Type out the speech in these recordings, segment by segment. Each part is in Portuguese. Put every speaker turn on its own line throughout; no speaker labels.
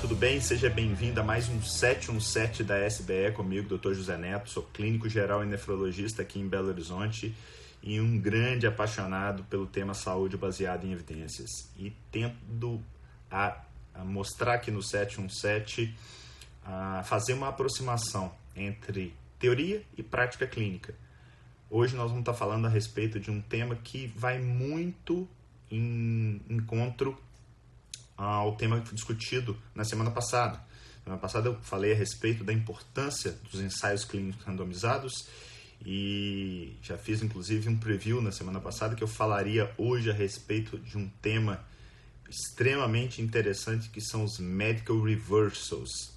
tudo bem? Seja bem-vindo a mais um 717 da SBE comigo, Dr. José Neto. Sou clínico geral e nefrologista aqui em Belo Horizonte e um grande apaixonado pelo tema saúde baseado em evidências. E tendo a, a mostrar aqui no 717 a fazer uma aproximação entre teoria e prática clínica. Hoje nós vamos estar falando a respeito de um tema que vai muito em encontro ao tema discutido na semana passada. Semana passada eu falei a respeito da importância dos ensaios clínicos randomizados e já fiz inclusive um preview na semana passada que eu falaria hoje a respeito de um tema extremamente interessante que são os medical reversals.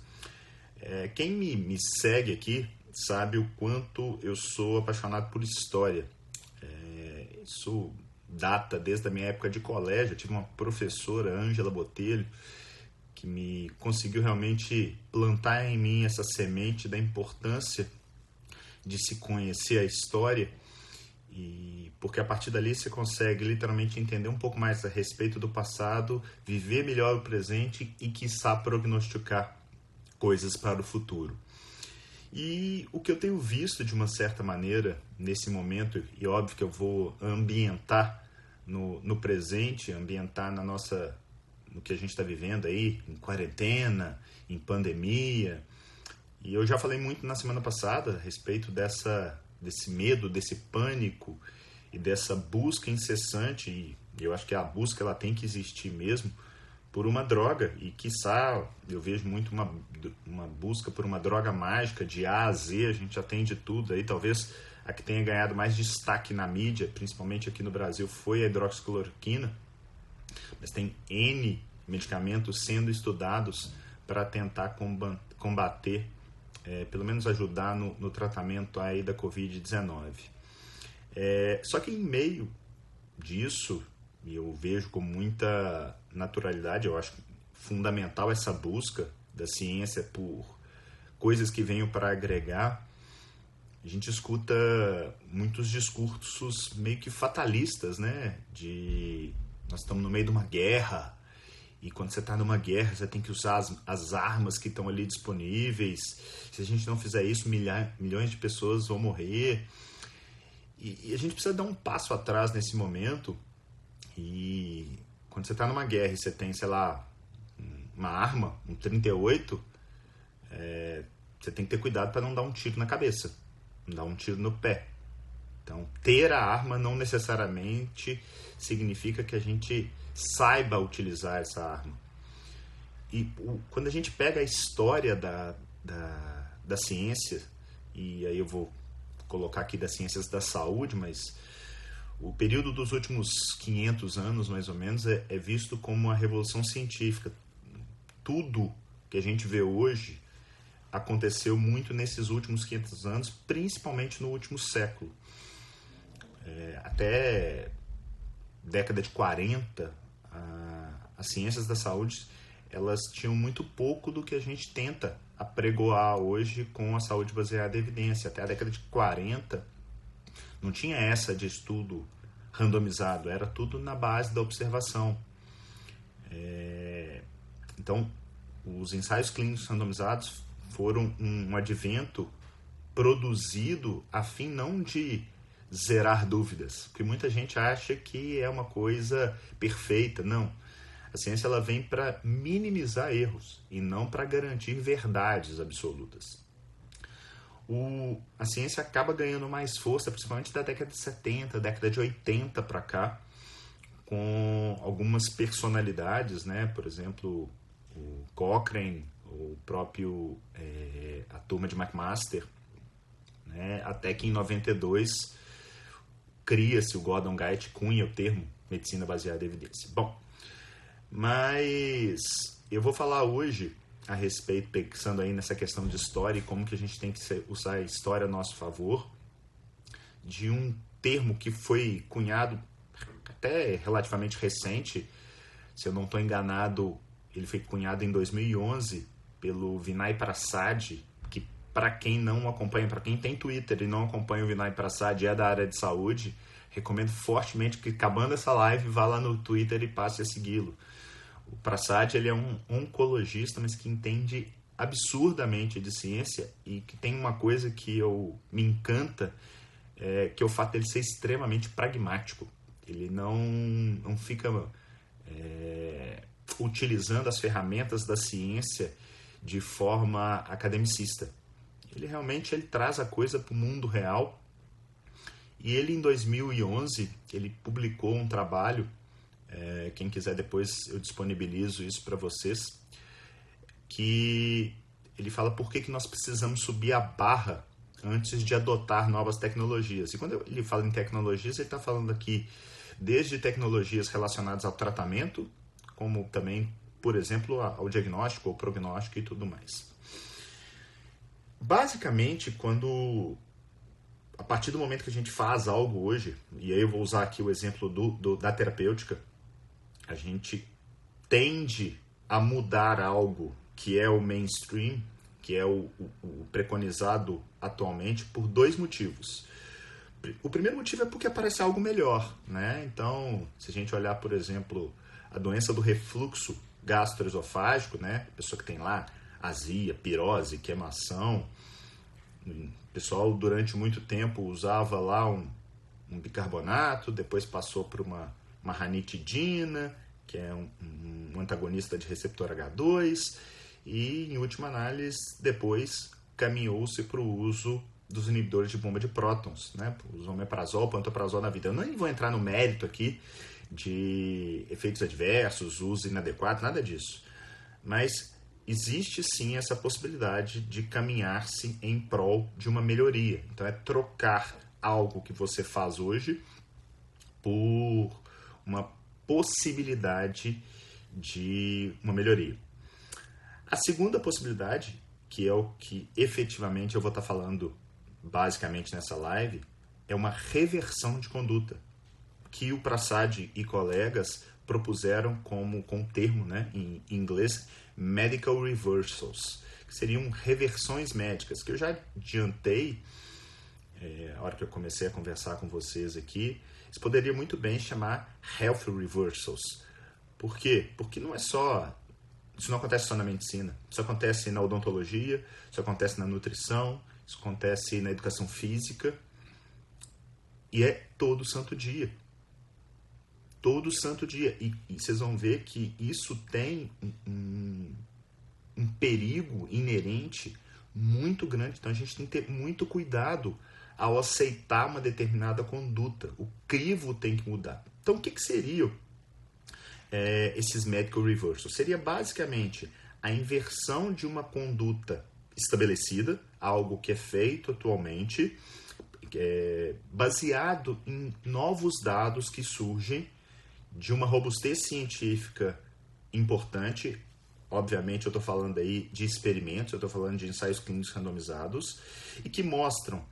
É, quem me, me segue aqui sabe o quanto eu sou apaixonado por história. É, isso data desde a minha época de colégio. Eu tive uma professora, Ângela Botelho, que me conseguiu realmente plantar em mim essa semente da importância de se conhecer a história e porque a partir dali você consegue literalmente entender um pouco mais a respeito do passado, viver melhor o presente e quiçá prognosticar coisas para o futuro. E o que eu tenho visto de uma certa maneira nesse momento, e óbvio que eu vou ambientar no, no presente, ambientar na nossa no que a gente está vivendo aí, em quarentena, em pandemia. E eu já falei muito na semana passada a respeito dessa, desse medo, desse pânico e dessa busca incessante, e eu acho que a busca ela tem que existir mesmo, por uma droga. E quiçá eu vejo muito uma, uma busca por uma droga mágica, de A a Z, a gente já tem de tudo aí, talvez a que tenha ganhado mais destaque na mídia, principalmente aqui no Brasil, foi a hidroxicloroquina. Mas tem N medicamentos sendo estudados para tentar combater, é, pelo menos ajudar no, no tratamento aí da Covid-19. É, só que em meio disso, e eu vejo com muita naturalidade, eu acho fundamental essa busca da ciência por coisas que venham para agregar, a gente escuta muitos discursos meio que fatalistas, né? De nós estamos no meio de uma guerra e quando você está numa guerra você tem que usar as, as armas que estão ali disponíveis. Se a gente não fizer isso, milha, milhões de pessoas vão morrer. E, e a gente precisa dar um passo atrás nesse momento. E quando você está numa guerra e você tem, sei lá, uma arma, um 38, é, você tem que ter cuidado para não dar um tiro na cabeça dar um tiro no pé. Então, ter a arma não necessariamente significa que a gente saiba utilizar essa arma. E o, quando a gente pega a história da, da, da ciência, e aí eu vou colocar aqui das ciências da saúde, mas o período dos últimos 500 anos, mais ou menos, é, é visto como uma revolução científica. Tudo que a gente vê hoje aconteceu muito nesses últimos 500 anos, principalmente no último século. É, até década de 40, a, as ciências da saúde elas tinham muito pouco do que a gente tenta apregoar hoje com a saúde baseada em evidência. Até a década de 40 não tinha essa de estudo randomizado, era tudo na base da observação. É, então, os ensaios clínicos randomizados foram um advento produzido a fim não de zerar dúvidas, porque muita gente acha que é uma coisa perfeita, não. A ciência ela vem para minimizar erros e não para garantir verdades absolutas. O, a ciência acaba ganhando mais força, principalmente da década de 70, década de 80 para cá, com algumas personalidades, né? Por exemplo, o Cochrane, o próprio é, a turma de McMaster, né? até que em 92 cria-se o Gordon Guide, cunha o termo medicina baseada em evidência. Bom, mas eu vou falar hoje a respeito, pensando aí nessa questão de história e como que a gente tem que usar a história a nosso favor, de um termo que foi cunhado até relativamente recente, se eu não estou enganado, ele foi cunhado em 2011 pelo Vinay Prasad, que para quem não acompanha, para quem tem Twitter e não acompanha o Vinay Prasad é da área de saúde, recomendo fortemente que acabando essa live vá lá no Twitter e passe a segui-lo. O Prasad ele é um oncologista, mas que entende absurdamente de ciência e que tem uma coisa que eu me encanta, é, que é o fato dele ser extremamente pragmático. Ele não, não fica é, utilizando as ferramentas da ciência de forma academicista. Ele realmente ele traz a coisa para o mundo real. E ele, em 2011, ele publicou um trabalho, é, quem quiser depois eu disponibilizo isso para vocês, que ele fala por que, que nós precisamos subir a barra antes de adotar novas tecnologias. E quando ele fala em tecnologias, ele está falando aqui desde tecnologias relacionadas ao tratamento, como também, por exemplo, ao diagnóstico, ao prognóstico e tudo mais. Basicamente, quando a partir do momento que a gente faz algo hoje, e aí eu vou usar aqui o exemplo do, do da terapêutica, a gente tende a mudar algo que é o mainstream, que é o, o, o preconizado atualmente, por dois motivos. O primeiro motivo é porque aparece algo melhor, né? Então, se a gente olhar, por exemplo, a doença do refluxo gastroesofágico, né? Pessoa que tem lá azia, pirose, queimação. O pessoal durante muito tempo usava lá um, um bicarbonato, depois passou por uma, uma ranitidina, que é um, um antagonista de receptor H2, e em última análise, depois caminhou-se para o uso dos inibidores de bomba de prótons, né? Os omeprazol, pantoprazol na vida. Eu nem vou entrar no mérito aqui de efeitos adversos, uso inadequado, nada disso. Mas existe sim essa possibilidade de caminhar-se em prol de uma melhoria. Então é trocar algo que você faz hoje por uma possibilidade de uma melhoria. A segunda possibilidade, que é o que efetivamente eu vou estar falando basicamente nessa live, é uma reversão de conduta que o Prasad e colegas propuseram como com termo né, em inglês medical reversals, que seriam reversões médicas, que eu já adiantei é, a hora que eu comecei a conversar com vocês aqui, isso poderia muito bem chamar health reversals. Por quê? Porque não é só isso não acontece só na medicina, isso acontece na odontologia, isso acontece na nutrição, isso acontece na educação física e é todo santo dia. Todo santo dia. E, e vocês vão ver que isso tem um, um perigo inerente muito grande. Então a gente tem que ter muito cuidado ao aceitar uma determinada conduta. O crivo tem que mudar. Então o que, que seria é, esses medical reversals? Seria basicamente a inversão de uma conduta estabelecida, algo que é feito atualmente, é, baseado em novos dados que surgem de uma robustez científica importante. Obviamente, eu estou falando aí de experimentos, eu estou falando de ensaios clínicos randomizados, e que mostram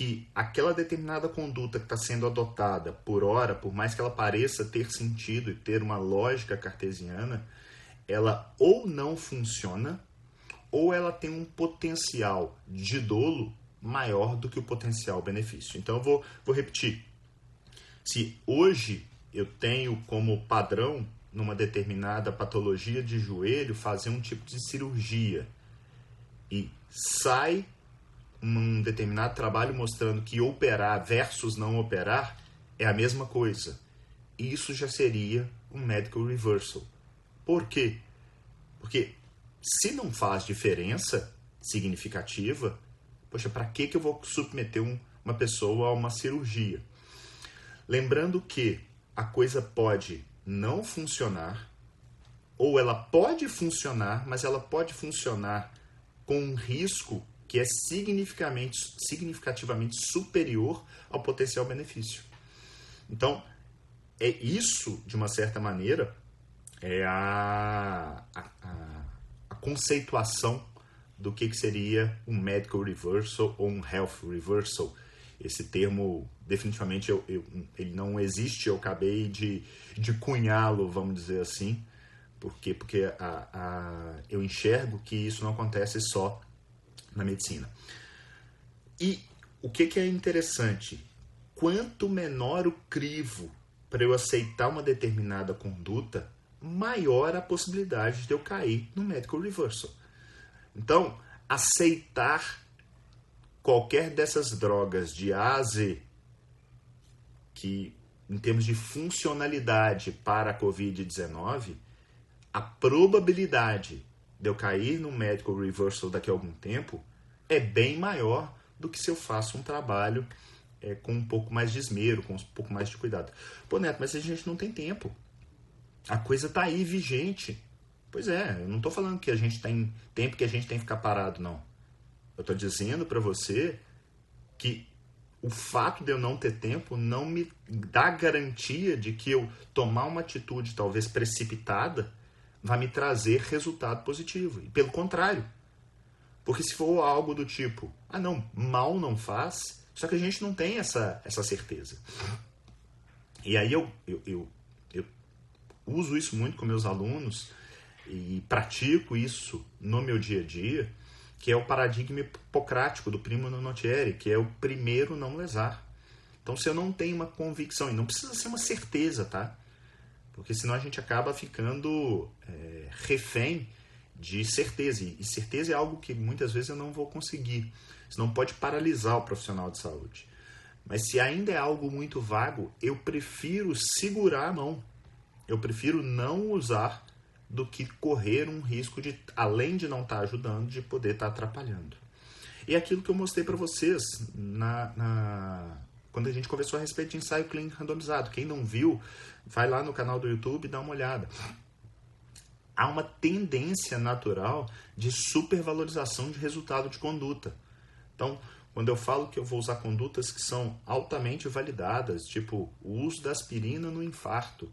que aquela determinada conduta que está sendo adotada por hora, por mais que ela pareça ter sentido e ter uma lógica cartesiana, ela ou não funciona, ou ela tem um potencial de dolo maior do que o potencial benefício. Então eu vou, vou repetir. Se hoje eu tenho como padrão, numa determinada patologia de joelho, fazer um tipo de cirurgia e sai um determinado trabalho mostrando que operar versus não operar é a mesma coisa. Isso já seria um medical reversal. Por quê? Porque se não faz diferença significativa, poxa, para que, que eu vou submeter um, uma pessoa a uma cirurgia? Lembrando que a coisa pode não funcionar, ou ela pode funcionar, mas ela pode funcionar com um risco que é significativamente, significativamente superior ao potencial benefício. Então, é isso, de uma certa maneira, é a, a, a conceituação do que, que seria um medical reversal ou um health reversal. Esse termo, definitivamente, eu, eu, ele não existe, eu acabei de, de cunhá-lo, vamos dizer assim, porque, porque a, a, eu enxergo que isso não acontece só na medicina. E o que, que é interessante? Quanto menor o crivo para eu aceitar uma determinada conduta, maior a possibilidade de eu cair no medical reversal. Então, aceitar qualquer dessas drogas de A a Z, que em termos de funcionalidade para a Covid-19, a probabilidade de eu cair no medical reversal daqui a algum tempo é bem maior do que se eu faço um trabalho é, com um pouco mais de esmero, com um pouco mais de cuidado. Pô, Neto, mas a gente não tem tempo. A coisa está aí vigente. Pois é, eu não estou falando que a gente tem tempo que a gente tem que ficar parado, não. Eu estou dizendo para você que o fato de eu não ter tempo não me dá garantia de que eu tomar uma atitude talvez precipitada vai me trazer resultado positivo. E pelo contrário. Porque se for algo do tipo, ah não, mal não faz, só que a gente não tem essa, essa certeza. E aí eu, eu, eu, eu uso isso muito com meus alunos e pratico isso no meu dia a dia, que é o paradigma hipocrático do primo Notieri, que é o primeiro não lesar. Então, se eu não tenho uma convicção, e não precisa ser uma certeza, tá? Porque senão a gente acaba ficando é, refém de certeza. E certeza é algo que muitas vezes eu não vou conseguir. Isso não pode paralisar o profissional de saúde. Mas se ainda é algo muito vago, eu prefiro segurar a mão. Eu prefiro não usar do que correr um risco de, além de não estar tá ajudando, de poder estar tá atrapalhando. E aquilo que eu mostrei para vocês na, na, quando a gente conversou a respeito de ensaio clínico randomizado. Quem não viu, vai lá no canal do YouTube e dá uma olhada. Há uma tendência natural de supervalorização de resultado de conduta. Então, quando eu falo que eu vou usar condutas que são altamente validadas, tipo o uso da aspirina no infarto,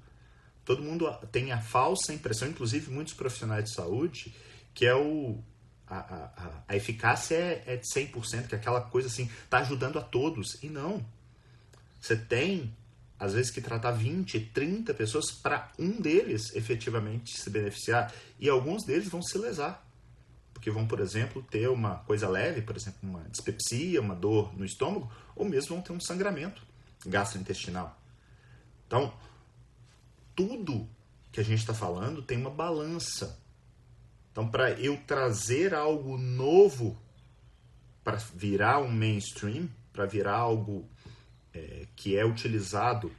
todo mundo tem a falsa impressão, inclusive muitos profissionais de saúde, que é o a, a, a eficácia é, é de 100%, que é aquela coisa assim, está ajudando a todos. E não. Você tem, às vezes, que tratar 20, 30 pessoas para um deles efetivamente se beneficiar. E alguns deles vão se lesar. Porque vão, por exemplo, ter uma coisa leve, por exemplo, uma dispepsia, uma dor no estômago, ou mesmo vão ter um sangramento gastrointestinal. Então, tudo que a gente está falando tem uma balança. Então, para eu trazer algo novo para virar um mainstream, para virar algo é, que é utilizado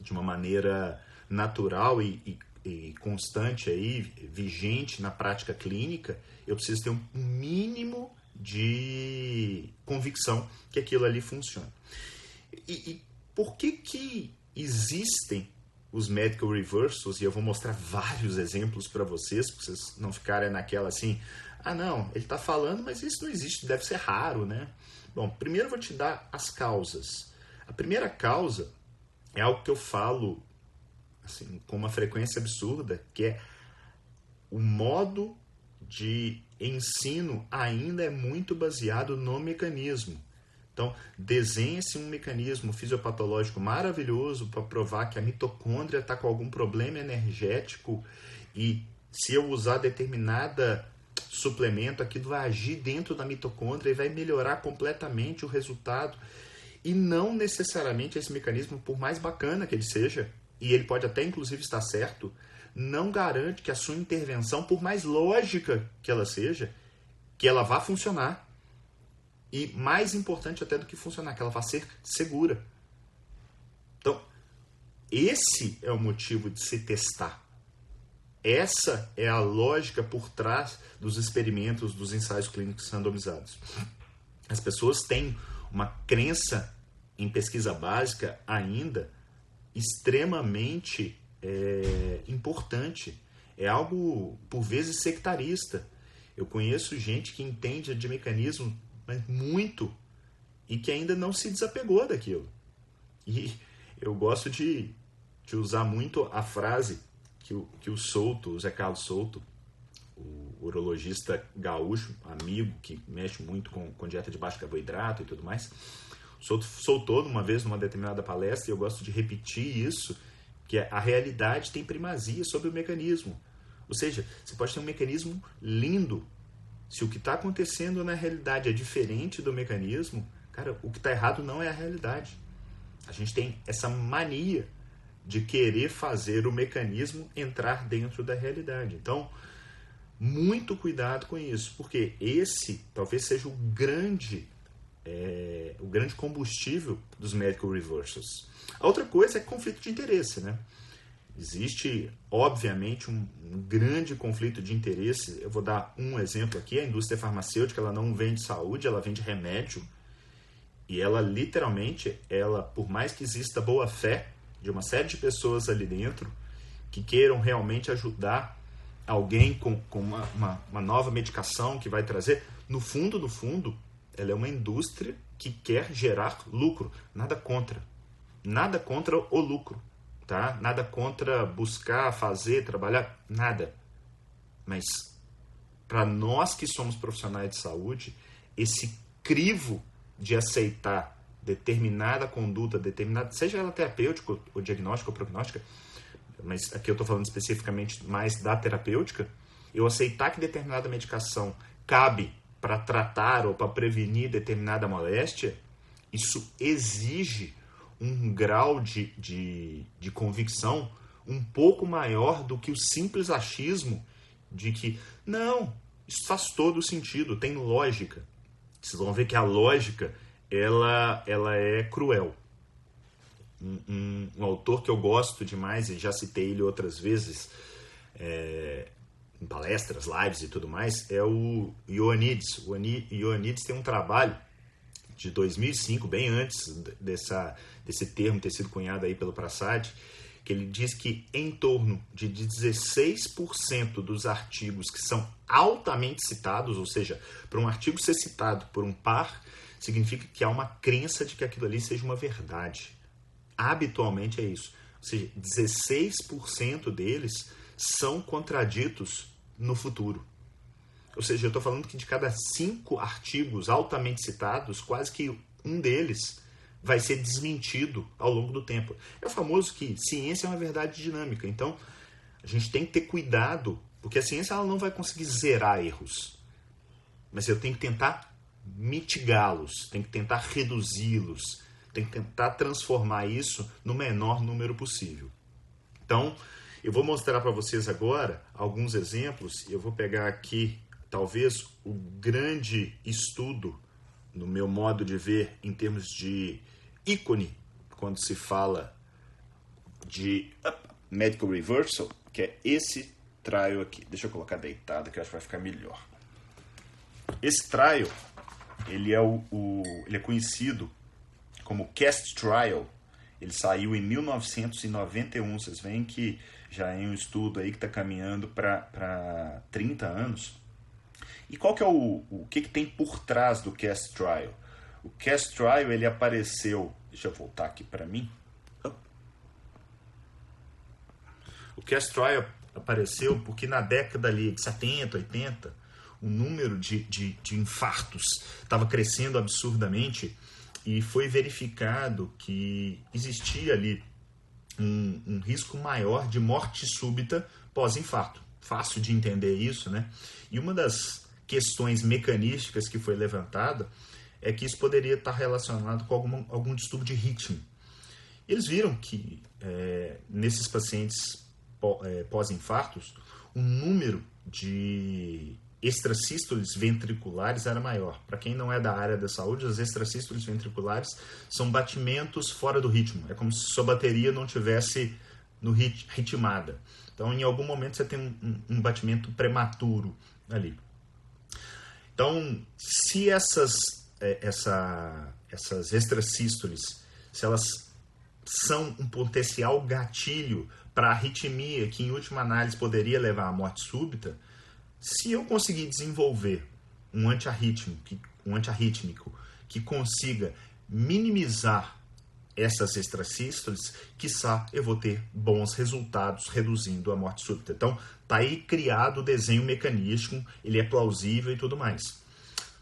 de uma maneira natural e, e, constante aí, vigente na prática clínica, eu preciso ter um mínimo de convicção que aquilo ali funciona. E, e por que que existem os medical reversals, e eu vou mostrar vários exemplos para vocês, para vocês não ficarem naquela assim, ah não, ele está falando, mas isso não existe, deve ser raro, né? Bom, primeiro eu vou te dar as causas. A primeira causa é algo que eu falo assim, com uma frequência absurda, que é o modo de ensino ainda é muito baseado no mecanismo. Então, desenhe-se um mecanismo fisiopatológico maravilhoso para provar que a mitocôndria está com algum problema energético e se eu usar determinada suplemento, aquilo vai agir dentro da mitocôndria e vai melhorar completamente o resultado. E não necessariamente esse mecanismo, por mais bacana que ele seja, e ele pode até inclusive estar certo, não garante que a sua intervenção, por mais lógica que ela seja, que ela vá funcionar. E mais importante até do que funcionar, que ela vai ser segura. Então, esse é o motivo de se testar. Essa é a lógica por trás dos experimentos, dos ensaios clínicos randomizados. As pessoas têm uma crença em pesquisa básica ainda extremamente é, importante. É algo, por vezes, sectarista. Eu conheço gente que entende de mecanismo mas muito, e que ainda não se desapegou daquilo. E eu gosto de, de usar muito a frase que o, que o Souto, o Zé Carlos Souto, o urologista gaúcho, amigo, que mexe muito com, com dieta de baixo carboidrato e tudo mais, soltou uma vez numa determinada palestra, e eu gosto de repetir isso, que é a realidade tem primazia sobre o mecanismo. Ou seja, você pode ter um mecanismo lindo, se o que está acontecendo na realidade é diferente do mecanismo, cara, o que está errado não é a realidade. A gente tem essa mania de querer fazer o mecanismo entrar dentro da realidade. Então, muito cuidado com isso, porque esse talvez seja o grande é, o grande combustível dos medical reversals. A outra coisa é conflito de interesse, né? Existe, obviamente, um, um, grande conflito de interesse. Eu vou dar um exemplo aqui: a indústria farmacêutica ela não vende saúde, ela vende remédio. E ela literalmente, ela, por mais que exista boa fé de uma série de pessoas ali dentro que queiram realmente ajudar alguém com, com uma, uma, uma nova medicação que vai trazer, no fundo, no fundo, ela é uma indústria que quer gerar lucro. Nada contra. Nada contra o lucro tá? Nada contra buscar, fazer, trabalhar, nada. Mas para nós que somos profissionais de saúde, esse crivo de aceitar determinada conduta, determinada, seja ela terapêutica ou diagnóstica ou prognóstica, mas aqui eu estou falando especificamente mais da terapêutica, eu aceitar que determinada medicação cabe para tratar ou para prevenir determinada moléstia, isso exige um grau de, de, de convicção um pouco maior do que o simples achismo de que, não, isso faz todo sentido, tem lógica. Vocês vão ver que a lógica ela, ela é cruel. Um, um, um autor que eu gosto demais, e já citei ele outras vezes, é, em palestras, lives e tudo mais, é o Ioannidis. O Ioannidis tem um trabalho de 2005, bem antes dessa, desse termo ter sido cunhado aí pelo Prasad, que ele diz que em torno de 16% dos artigos que são altamente citados, ou seja, para um artigo ser citado por um par, significa que há uma crença de que aquilo ali seja uma verdade. Habitualmente é isso. Ou seja, 16% deles são contraditos no futuro. Ou seja, eu estou falando que de cada cinco artigos altamente citados, quase que um deles vai ser desmentido ao longo do tempo. É o famoso que ciência é uma verdade dinâmica. Então, a gente tem que ter cuidado, porque a ciência ela não vai conseguir zerar erros. Mas eu tenho que tentar mitigá-los, tenho que tentar reduzi-los, tenho que tentar transformar isso no menor número possível. Então, eu vou mostrar para vocês agora alguns exemplos. Eu vou pegar aqui talvez o grande estudo, no meu modo de ver, em termos de ícone, quando se fala de medical reversal, que é esse trial aqui. Deixa eu colocar deitado que acho que vai ficar melhor. Esse trial, ele é, o, o ele é conhecido como Cast Trial. Ele saiu em 1991. Vocês veem que já é um estudo aí que está caminhando para 30 anos. E qual que é o, o que, que tem por trás do Cast Trial? O Cast Trial ele apareceu, deixa eu voltar aqui para mim. O Cast Trial apareceu porque na década ali de 70, 80, o número de, de, de infartos estava crescendo absurdamente e foi verificado que existia ali um, um risco maior de morte súbita pós-infarto. Fácil de entender isso, né? E uma das questões mecanísticas que foi levantada é que isso poderia estar relacionado com algum, algum distúrbio de ritmo. Eles viram que é, nesses pacientes é, pós-infartos, o número de extrasístoles ventriculares era maior. Para quem não é da área da saúde, as extrasístoles ventriculares são batimentos fora do ritmo. É como se sua bateria não tivesse no rit ritmada. Então, em algum momento você tem um, um batimento prematuro ali. Então, se essas, é, essa, essas extrasístoles, se elas são um potencial gatilho para arritmia, que em última análise poderia levar à morte súbita, se eu conseguir desenvolver um antiarrítmico, um antiarrítmico que consiga minimizar essas extrasístoles, quiçá eu vou ter bons resultados reduzindo a morte súbita. Então, tá aí criado o desenho mecanístico, ele é plausível e tudo mais.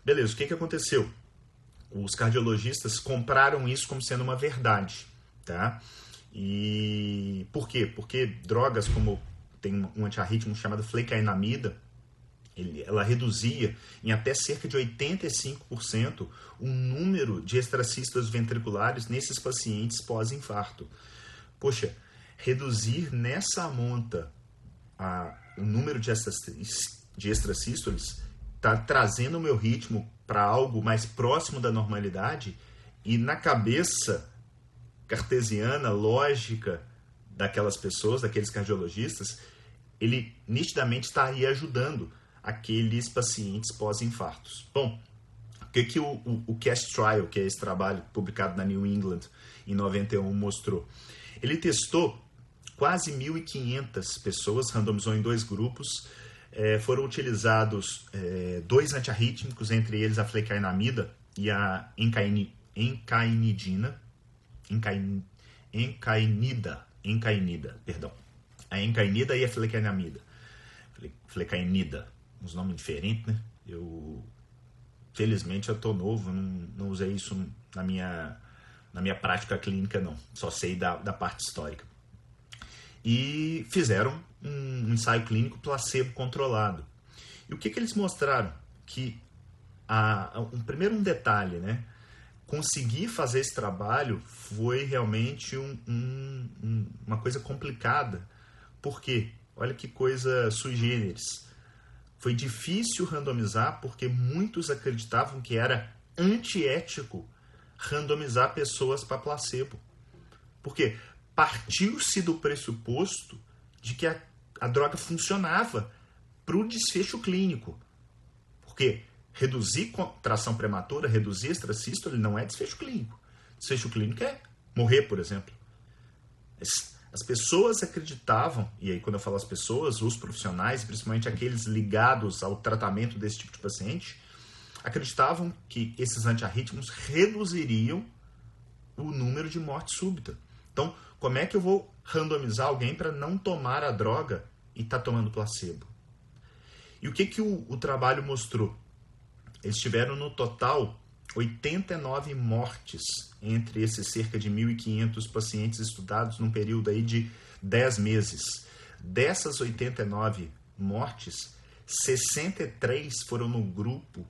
Beleza, o que, que aconteceu? Os cardiologistas compraram isso como sendo uma verdade, tá? E por quê? Porque drogas como tem um antiarrítmico chamado flecainamida, ela reduzia em até cerca de 85% o número de extracístoles ventriculares nesses pacientes pós-infarto. Poxa, reduzir nessa monta a, o número de, extrasístoles está trazendo o meu ritmo para algo mais próximo da normalidade e na cabeça cartesiana, lógica daquelas pessoas, daqueles cardiologistas, ele nitidamente estaria ajudando aqueles pacientes pós-infartos. Bom, o que, que o, o, o CAST Trial, que é esse trabalho publicado na New England em 91, mostrou? Ele testou quase 1.500 pessoas, randomizou em dois grupos, é, foram utilizados é, dois antiarrítmicos, entre eles a flecainamida e a encainidina, encain, encainida, encainida, perdão, a encainida e a flecainamida, flecainida, uns nomes diferentes, né? Eu, felizmente, eu tô novo, não, não usei isso na minha, na minha prática clínica, não, só sei da, da parte histórica e fizeram um ensaio clínico placebo controlado. E o que, que eles mostraram? Que a, um, primeiro um detalhe, né? Conseguir fazer esse trabalho foi realmente um, um, uma coisa complicada. Por quê? Olha que coisa sui generis. Foi difícil randomizar porque muitos acreditavam que era antiético randomizar pessoas para placebo. Por quê? partiu-se do pressuposto de que a, a droga funcionava para o desfecho clínico. Porque reduzir contração prematura, reduzir extracístole não é desfecho clínico. Desfecho clínico é morrer, por exemplo. As pessoas acreditavam, e aí quando eu falo as pessoas, os profissionais, principalmente aqueles ligados ao tratamento desse tipo de paciente, acreditavam que esses antiarrítmicos reduziriam o número de morte súbita. Então, como é que eu vou randomizar alguém para não tomar a droga e estar tá tomando placebo? E o que, que o, o trabalho mostrou? Eles tiveram no total 89 mortes entre esses cerca de 1.500 pacientes estudados num período aí de 10 meses. Dessas 89 mortes, 63 foram no grupo,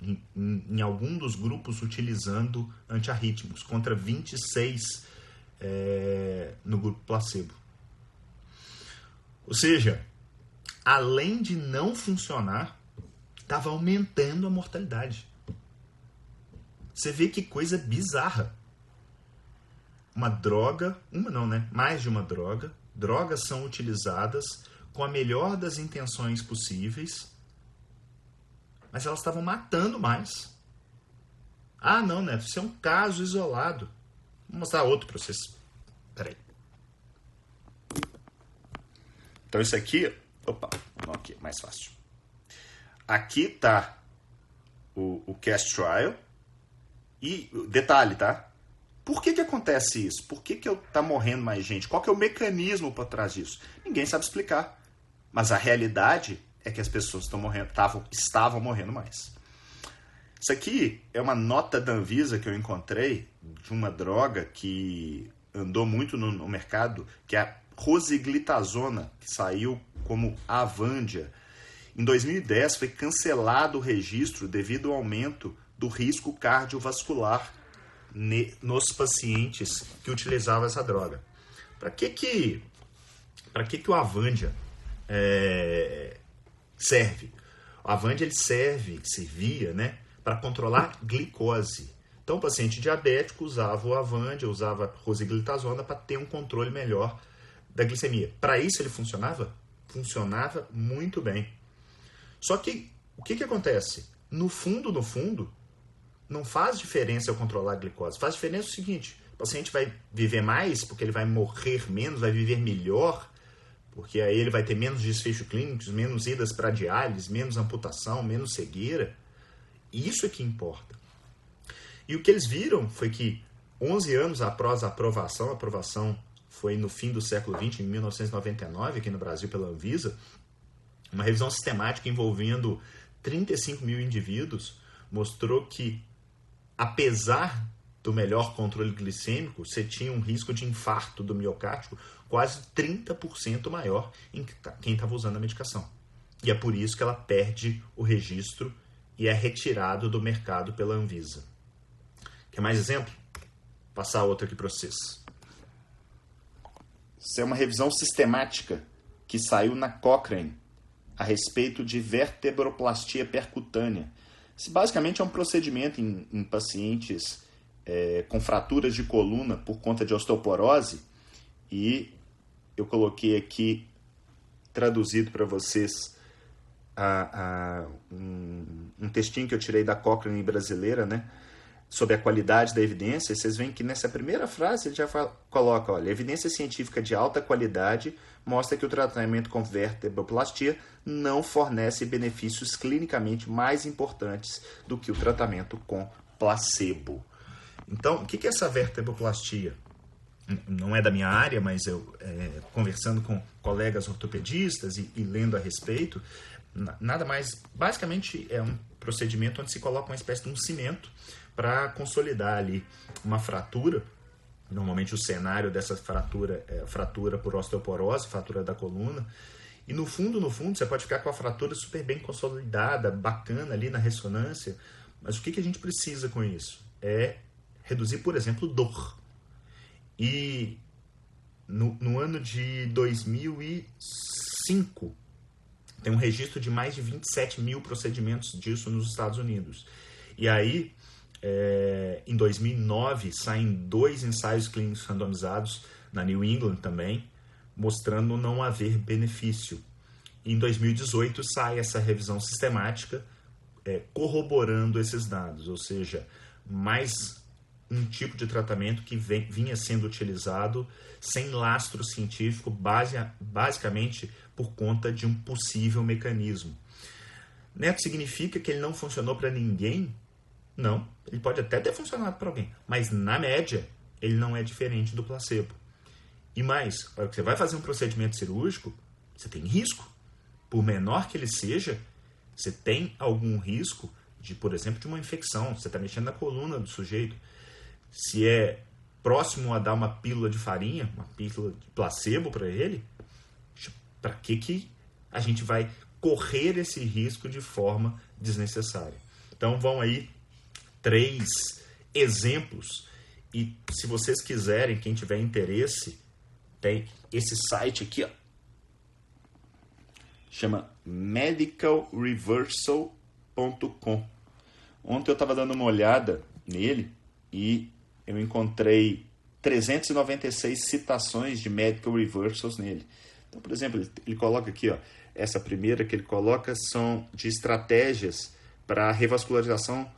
em, em, algum dos grupos utilizando antiarrítmicos, contra 26 é, no grupo placebo. Ou seja, além de não funcionar, estava aumentando a mortalidade. Você vê que coisa bizarra. Uma droga, uma não, né? Mais de uma droga. Drogas são utilizadas com a melhor das intenções possíveis, mas elas estavam matando mais. Ah, não, Neto, isso é um caso isolado. Vou mostrar outro para vocês. Peraí. Então isso aqui, opa, não aqui, mais fácil. Aqui tá o, o cast trial e detalhe, tá? Por que que acontece isso? Por que que eu tá morrendo mais gente? Qual que é o mecanismo por trás disso? Ninguém sabe explicar. Mas a realidade é que as pessoas estão morrendo, tavam, estavam morrendo mais. Isso aqui é uma nota da Anvisa que eu encontrei de uma droga que andou muito no, no mercado, que é a rosiglitazona, que saiu como Avandia. Em 2010 foi cancelado o registro devido ao aumento do risco cardiovascular nos pacientes que utilizavam essa droga. Para que que para que que o Avandia é, serve? O Avandia ele serve, servia, né, para controlar glicose. Então, o paciente diabético usava o Avandia, usava rosiglitazona para ter um controle melhor da glicemia. Para isso ele funcionava? Funcionava muito bem. Só que o que, que acontece? No fundo, no fundo, não faz diferença eu controlar a glicose. Faz diferença o seguinte: o paciente vai viver mais porque ele vai morrer menos, vai viver melhor, porque aí ele vai ter menos desfecho clínicos, menos idas para diálise, menos amputação, menos cegueira. Isso é que importa. E o que eles viram foi que 11 anos após a aprovação, a aprovação foi no fim do século XX, em 1999, aqui no Brasil pela Anvisa, uma revisão sistemática envolvendo 35 mil indivíduos mostrou que, apesar do melhor controle glicêmico, você tinha um risco de infarto do miocárdio quase 30% maior em quem estava usando a medicação. E é por isso que ela perde o registro e é retirado do mercado pela Anvisa. Quer mais exemplo? Passar outro aqui para vocês. Isso é uma revisão sistemática que saiu na Cochrane a respeito de vertebroplastia percutânea. Isso basicamente é um procedimento em, em pacientes é, com fraturas de coluna por conta de osteoporose e eu coloquei aqui traduzido para vocês a, a, um, um, textinho que eu tirei da Cochrane brasileira, né? Sobre a qualidade da evidência, vocês veem que nessa primeira frase ele já fala, coloca, olha, evidência científica de alta qualidade mostra que o tratamento com vertebroplastia não fornece benefícios clinicamente mais importantes do que o tratamento com placebo. Então, o que é essa vertebroplastia? Não é da minha área, mas eu, é, conversando com colegas ortopedistas e, e lendo a respeito, nada mais, basicamente é um procedimento onde se coloca uma espécie de um cimento para consolidar ali uma fratura. Normalmente o cenário dessa fratura é fratura por osteoporose, fratura da coluna. E no fundo, no fundo, você pode ficar com a fratura super bem consolidada, bacana ali na ressonância. Mas o que, que a gente precisa com isso? É reduzir, por exemplo, dor. E no, no ano de 2005, tem um registro de mais de 27 mil procedimentos disso nos Estados Unidos. E aí, é, em 2009, saem dois ensaios clínicos randomizados na New England também, mostrando não haver benefício. Em 2018 sai essa revisão sistemática é, corroborando esses dados, ou seja, mais um tipo de tratamento que vem, vinha sendo utilizado sem lastro científico, base, basicamente por conta de um possível mecanismo. Neto significa que ele não funcionou para ninguém? Não, ele pode até ter funcionado para alguém, mas na média ele não é diferente do placebo. E mais, a hora que você vai fazer um procedimento cirúrgico, você tem risco. Por menor que ele seja, você tem algum risco de, por exemplo, de uma infecção. Você está mexendo na coluna do sujeito. Se é próximo a dar uma pílula de farinha, uma pílula de placebo para ele, para que, que a gente vai correr esse risco de forma desnecessária? Então vão aí três exemplos e se vocês quiserem, quem tiver interesse, tem esse site aqui, ó, chama medicalreversal.com. Ontem eu estava dando uma olhada nele e eu encontrei 396 citações de medical reversals nele. Então, por exemplo, ele, ele coloca aqui, ó, essa primeira que ele coloca são de estratégias para revascularização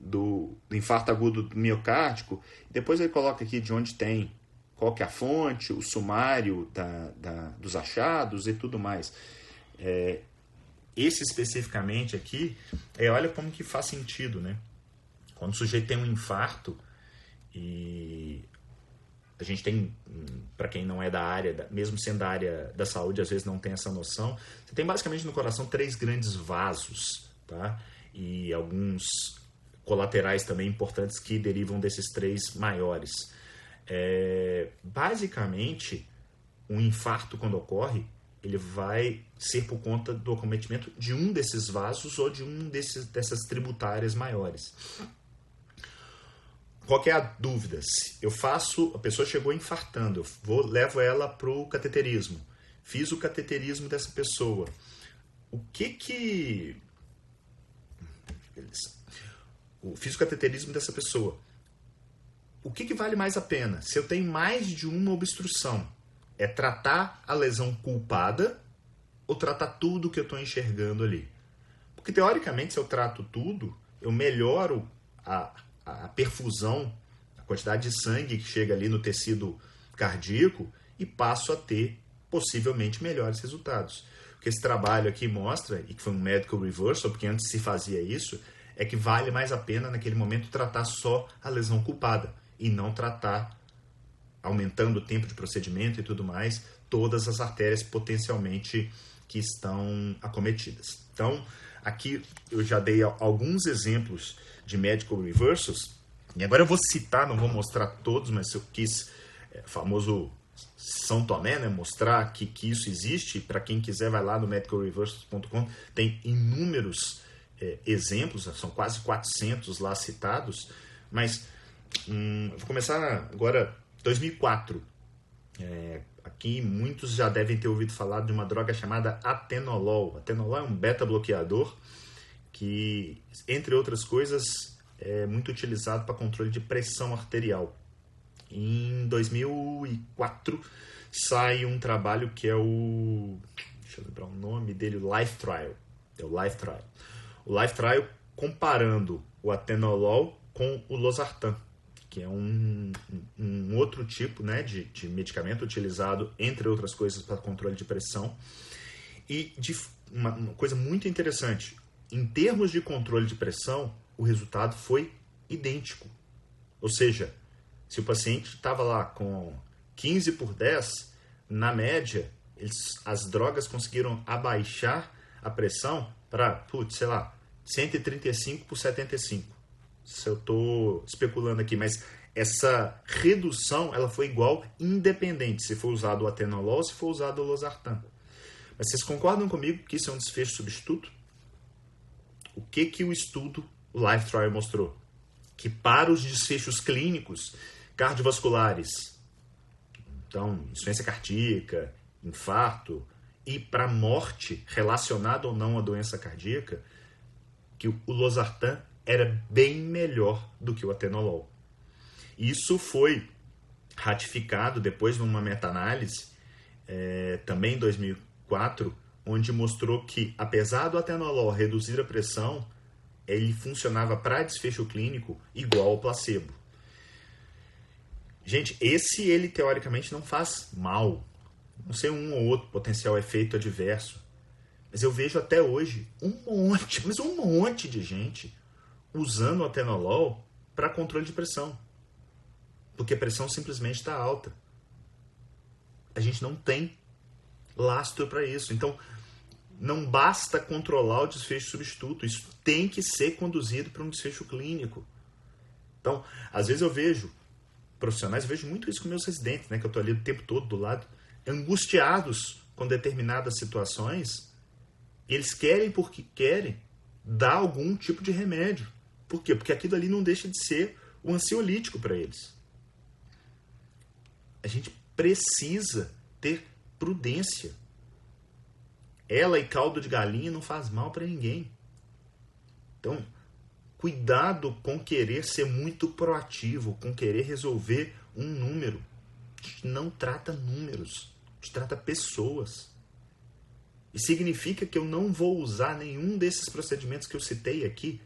do, do, infarto agudo miocárdico. Depois ele coloca aqui de onde tem, qual que é a fonte, o sumário da, da, dos achados e tudo mais. É, esse especificamente aqui, é, olha como que faz sentido, né? Quando o sujeito tem um infarto e a gente tem, para quem não é da área, mesmo sendo da área da saúde, às vezes não tem essa noção, você tem basicamente no coração três grandes vasos, tá? E alguns colaterais também importantes que derivam desses três maiores. É, basicamente, um infarto, quando ocorre, ele vai ser por conta do acometimento de um desses vasos ou de um desses, dessas tributárias maiores. Qual é a dúvida? Eu faço, a pessoa chegou infartando, eu vou, levo ela para o cateterismo. Fiz o cateterismo dessa pessoa. O que que. O cateterismo dessa pessoa. O que, que vale mais a pena? Se eu tenho mais de uma obstrução, é tratar a lesão culpada ou tratar tudo que eu estou enxergando ali? Porque teoricamente, se eu trato tudo, eu melhoro a a perfusão, a quantidade de sangue que chega ali no tecido cardíaco e passo a ter possivelmente melhores resultados. O que esse trabalho aqui mostra, e que foi um medical reversal, porque antes se fazia isso, é que vale mais a pena naquele momento tratar só a lesão culpada e não tratar, aumentando o tempo de procedimento e tudo mais, todas as artérias potencialmente que estão acometidas. Então, aqui eu já dei alguns exemplos de medical reversals. E agora eu vou citar, não vou mostrar todos, mas eu quis, é, famoso São Tomé, né, mostrar que, que isso existe. Para quem quiser, vai lá no medicalreversals.com, tem inúmeros é, exemplos, são quase 400 lá citados. Mas hum, vou começar agora, 2004. É, Aqui muitos já devem ter ouvido falar de uma droga chamada atenolol. Atenolol é um beta-bloqueador que, entre outras coisas, é muito utilizado para controle de pressão arterial. Em 2004 sai um trabalho que é o. Deixa eu lembrar o nome dele, Life Trial. É o Life Trial. O Life Trial comparando o atenolol com o losartan, que é um, um outro tipo né, de, de medicamento utilizado, entre outras coisas, para controle de pressão. E de uma, uma coisa muito interessante, em termos de controle de pressão, o resultado foi idêntico. Ou seja, se o paciente estava lá com 15 por 10, na média, eles, as drogas conseguiram abaixar a pressão para, putz, sei lá, 135 por 75. Se eu estou especulando aqui, mas essa redução ela foi igual independente se for usado o atenolol ou se for usado o losartan. Mas vocês concordam comigo que isso é um desfecho substituto? O que que o estudo Life Trial mostrou? Que para os desfechos clínicos cardiovasculares. Então, insuficiência cardíaca, infarto e para morte relacionada ou não à doença cardíaca, que o losartan era bem melhor do que o atenolol. Isso foi ratificado depois numa meta-análise, é, também em 2004, onde mostrou que, apesar do atenolol reduzir a pressão, ele funcionava para desfecho clínico igual ao placebo. Gente, esse ele teoricamente não faz mal. Não sei um ou outro potencial efeito adverso. Mas eu vejo até hoje um monte, mas um monte de gente usando o atenolol para controle de pressão. Porque a pressão simplesmente está alta. A gente não tem lastro para isso. Então, não basta controlar o desfecho substituto. Isso tem que ser conduzido para um desfecho clínico. Então, às vezes eu vejo profissionais, eu vejo muito isso com meus residentes, né, que eu estou ali o tempo todo do lado, angustiados com determinadas situações, eles querem porque querem dar algum tipo de remédio. Por quê? Porque aquilo ali não deixa de ser o ansiolítico para eles. A gente precisa ter prudência. Ela e caldo de galinha não faz mal para ninguém. Então, Cuidado com querer ser muito proativo, com querer resolver um número. A gente não trata números, a gente trata pessoas. E significa que eu não vou usar nenhum desses procedimentos que eu citei aqui.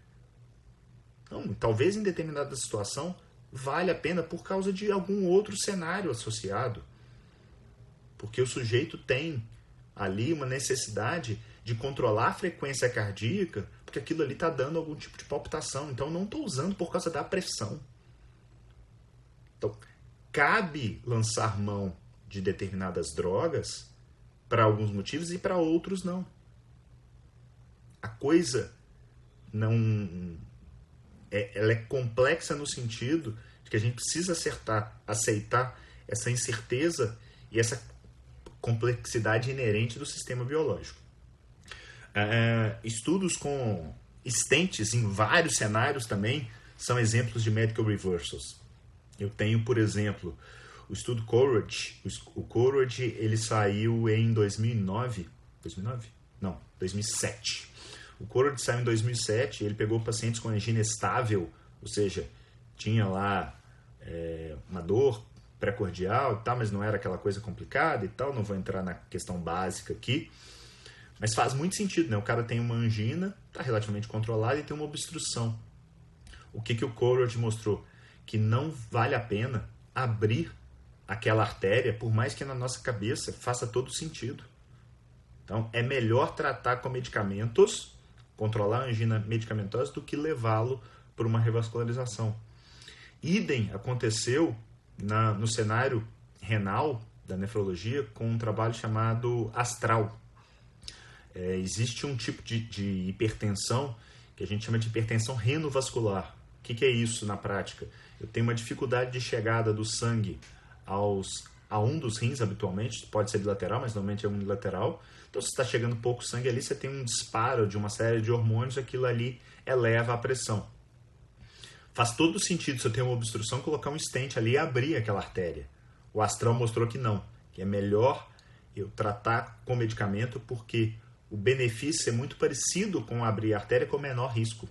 Não, talvez em determinada situação vale a pena por causa de algum outro cenário associado. Porque o sujeito tem ali uma necessidade de controlar a frequência cardíaca porque aquilo ali está dando algum tipo de palpitação. Então, não estou usando por causa da pressão. Então, cabe lançar mão de determinadas drogas para alguns motivos e para outros não. A coisa não é, ela é complexa no sentido de que a gente precisa acertar, aceitar essa incerteza e essa complexidade inerente do sistema biológico. Uh, estudos com estentes em vários cenários também são exemplos de medical reversals. Eu tenho, por exemplo, o estudo Courage. O Courage ele saiu em 2009. 2009? Não, 2007. O Courage saiu em 2007. Ele pegou pacientes com angina estável, ou seja, tinha lá é, uma dor pré-cordial, tá, mas não era aquela coisa complicada e tal. Não vou entrar na questão básica aqui. Mas faz muito sentido, né? O cara tem uma angina, está relativamente controlada e tem uma obstrução. O que, que o Courage mostrou? Que não vale a pena abrir aquela artéria, por mais que na nossa cabeça faça todo sentido. Então, é melhor tratar com medicamentos, controlar a angina medicamentosa, do que levá-lo para uma revascularização. Idem aconteceu na, no cenário renal da nefrologia com um trabalho chamado Astral, é, existe um tipo de, de, hipertensão que a gente chama de hipertensão renovascular. O que, que é isso na prática? Eu tenho uma dificuldade de chegada do sangue aos, a um dos rins habitualmente, pode ser bilateral, mas normalmente é unilateral. Então, se está chegando pouco sangue ali, você tem um disparo de uma série de hormônios, aquilo ali eleva a pressão. Faz todo sentido, se eu tenho uma obstrução, colocar um stent ali e abrir aquela artéria. O astral mostrou que não, que é melhor eu tratar com medicamento porque o benefício é muito parecido com abrir artéria com menor risco.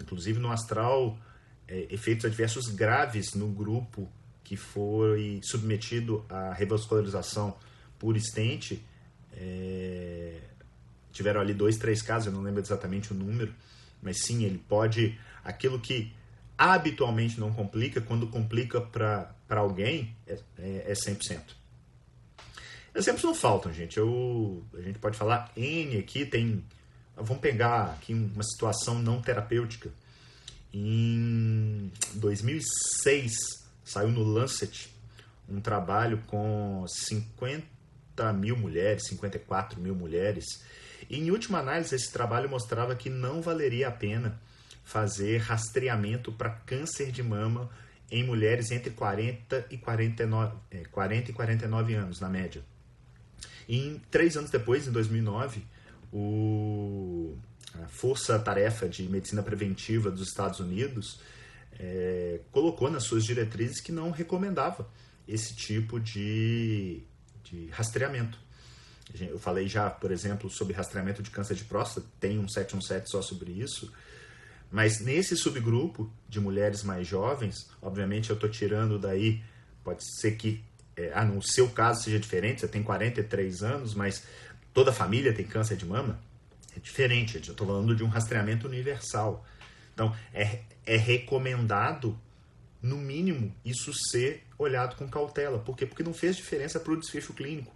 Inclusive no astral, é, efeitos adversos graves no grupo que foi submetido à revascularização por estente, é, tiveram ali dois, três casos, eu não lembro exatamente o número, mas sim, ele pode. Aquilo que habitualmente não complica, quando complica para alguém, é, é, é 100%. Exemplos não faltam, gente. Eu, a gente pode falar N aqui, tem. Vamos pegar aqui uma situação não terapêutica. Em 2006, saiu no Lancet um trabalho com 50 mil mulheres, 54 mil mulheres. E, em última análise, esse trabalho mostrava que não valeria a pena fazer rastreamento para câncer de mama em mulheres entre 40 e 49, 40 e 49 anos, na média. E três anos depois, em 2009, o, a Força Tarefa de Medicina Preventiva dos Estados Unidos é, colocou nas suas diretrizes que não recomendava esse tipo de, de rastreamento. Eu falei já, por exemplo, sobre rastreamento de câncer de próstata, tem um 717 só sobre isso. Mas nesse subgrupo de mulheres mais jovens, obviamente eu estou tirando daí, pode ser que é, ah, no seu caso seja diferente, você tem 43 anos, mas toda a família tem câncer de mama, é diferente. Eu estou falando de um rastreamento universal. Então, é, é recomendado, no mínimo, isso ser olhado com cautela. Por quê? Porque não fez diferença para o desfecho clínico.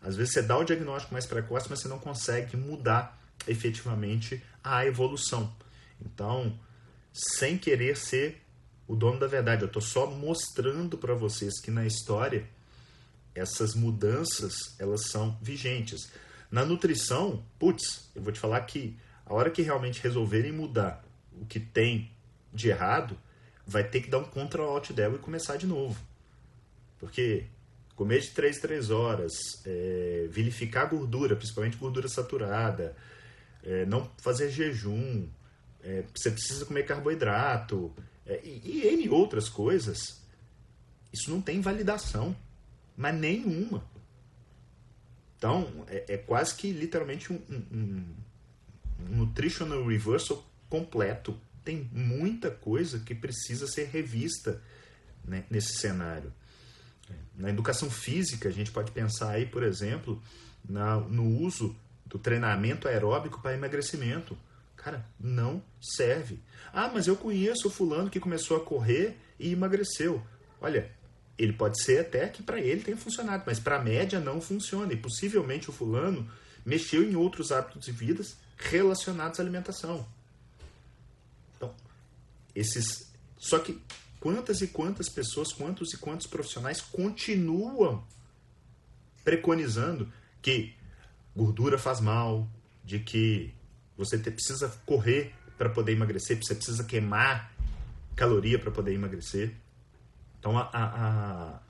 Às vezes você dá o diagnóstico mais precoce, mas você não consegue mudar efetivamente a evolução. Então, sem querer ser o dono da verdade. Eu estou só mostrando para vocês que na história essas mudanças elas são vigentes. Na nutrição, putz, eu vou te falar que a hora que realmente resolverem mudar o que tem de errado, vai ter que dar um contra out dela e começar de novo. Porque comer de 3 3 horas, é, vilificar gordura, principalmente gordura saturada, é, não fazer jejum, é, você precisa comer carboidrato, é, e, e N outras coisas, isso não tem validação, mas nenhuma. Então, é, é quase que literalmente um, um, um nutritional reversal completo. Tem muita coisa que precisa ser revista né, nesse cenário. Na educação física, a gente pode pensar aí, por exemplo, na, no uso do treinamento aeróbico para emagrecimento. Cara, não serve. Ah, mas eu conheço o fulano que começou a correr e emagreceu. Olha, ele pode ser até que para ele tenha funcionado, mas para a média não funciona. E possivelmente o fulano mexeu em outros hábitos de vida relacionados à alimentação. Esses. Só que quantas e quantas pessoas, quantos e quantos profissionais continuam preconizando que gordura faz mal, de que você precisa correr para poder emagrecer, você precisa queimar caloria para poder emagrecer. Então a, a,